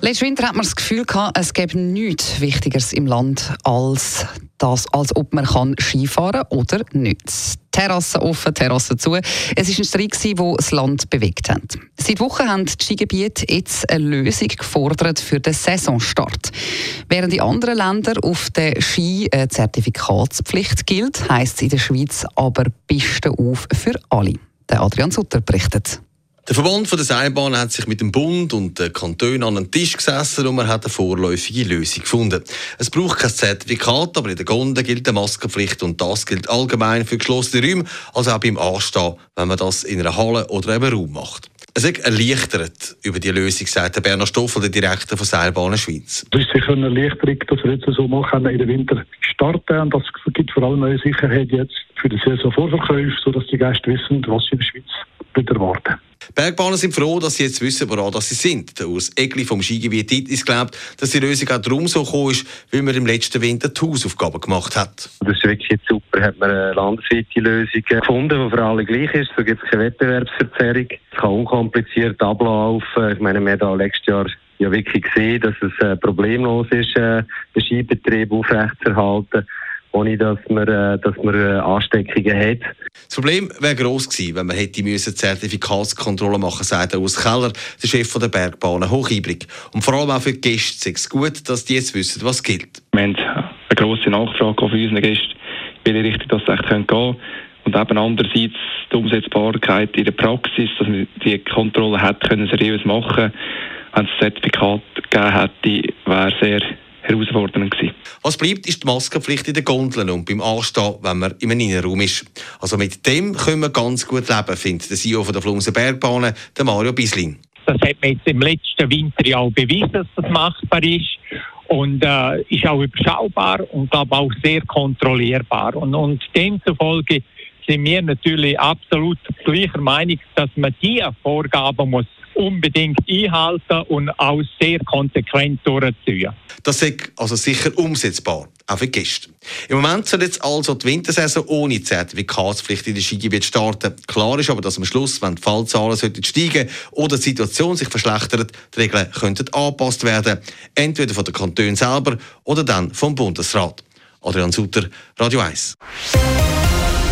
Letzten Winter hat man das Gefühl gehabt, es gäbe nichts Wichtigeres im Land als das, als ob man kann Skifahren oder nicht. Terrassen offen, Terrassen zu. Es ist ein Streit, der das Land bewegt hat. Seit Wochen haben die Skigebiete jetzt eine Lösung gefordert für den Saisonstart. Während in anderen Ländern auf der Ski eine Zertifikatspflicht gilt, heisst es in der Schweiz aber Pisten auf für alle. Der Adrian Sutter berichtet. Der Verband der Seilbahnen hat sich mit dem Bund und den Kantonen an den Tisch gesessen und man hat eine vorläufige Lösung gefunden. Es braucht kein Zertifikat, aber in der Gondel gilt eine Maskenpflicht und das gilt allgemein für geschlossene Räume, also auch beim Anstehen, wenn man das in einer Halle oder einem Raum macht. Es ist erleichtert über die Lösung, sagt Bernhard Stoffel, der Direktor von Seilbahnen Schweiz. Es ist sicher eine Erleichterung, dass wir jetzt so machen in den Winter starten und das gibt vor allem eine Sicherheit jetzt für die Saisonvorverkäufe, sodass die Gäste wissen, was sie in der Schweiz erwarten. Bergbahnen sind froh, dass sie jetzt wissen, woran sie sind. Der Urs Egli vom Skigebiet Titis glaubt, dass die Lösung auch darum so gekommen ist, weil man im letzten Winter die Hausaufgaben gemacht hat. Das ist wirklich jetzt super. Hat man eine landesweite Lösung gefunden, die für alle gleich ist. So gibt es keine Wettbewerbsverzerrung. Es kann unkompliziert ablaufen. Ich meine, wir haben da letztes Jahr ja wirklich gesehen, dass es äh, problemlos ist, äh, den Skibetrieb aufrechtzuerhalten ohne dass man, äh, dass man äh, Ansteckungen hat. Das Problem wäre gross gewesen, wenn man hätte müssen Zertifikatskontrolle machen müssen, sagt Urs Keller, der Chef der Bergbahnen Hochibrig. Und vor allem auch für die Gäste ist es gut, dass die jetzt wissen, was gilt. Wir haben eine grosse Nachfrage von unseren Gästen, in welche Richtung das echt gehen könnte. Und eben andererseits die Umsetzbarkeit in der Praxis, dass man die Kontrolle hätte können seriös machen wenn es ein Zertifikat gegeben hätte, wäre sehr herausfordernd gewesen. Was bleibt, ist die Maskenpflicht in den Gondeln und beim Anstehen, wenn man im Innenraum ist. Also mit dem können wir ganz gut leben, findet der CEO von der Flumser Bergbahnen, der Mario Bislin. Das hat man jetzt im letzten Winter ja auch bewiesen, dass das machbar ist und äh, ist auch überschaubar und glaube auch sehr kontrollierbar. Und, und demzufolge sind wir natürlich absolut gleicher Meinung, dass man diese Vorgaben muss unbedingt einhalten und auch sehr konsequent durchziehen. Das ist also sicher umsetzbar, auch für Gäste. Im Moment soll jetzt also die Wintersaison ohne Zertifikatspflicht in den Skigebiet starten. Klar ist aber, dass am Schluss, wenn die Fallzahlen steigen oder die Situation sich verschlechtert, die Regeln könnten angepasst werden. Entweder von den Kantonen selber oder dann vom Bundesrat. Adrian Sutter, Radio 1.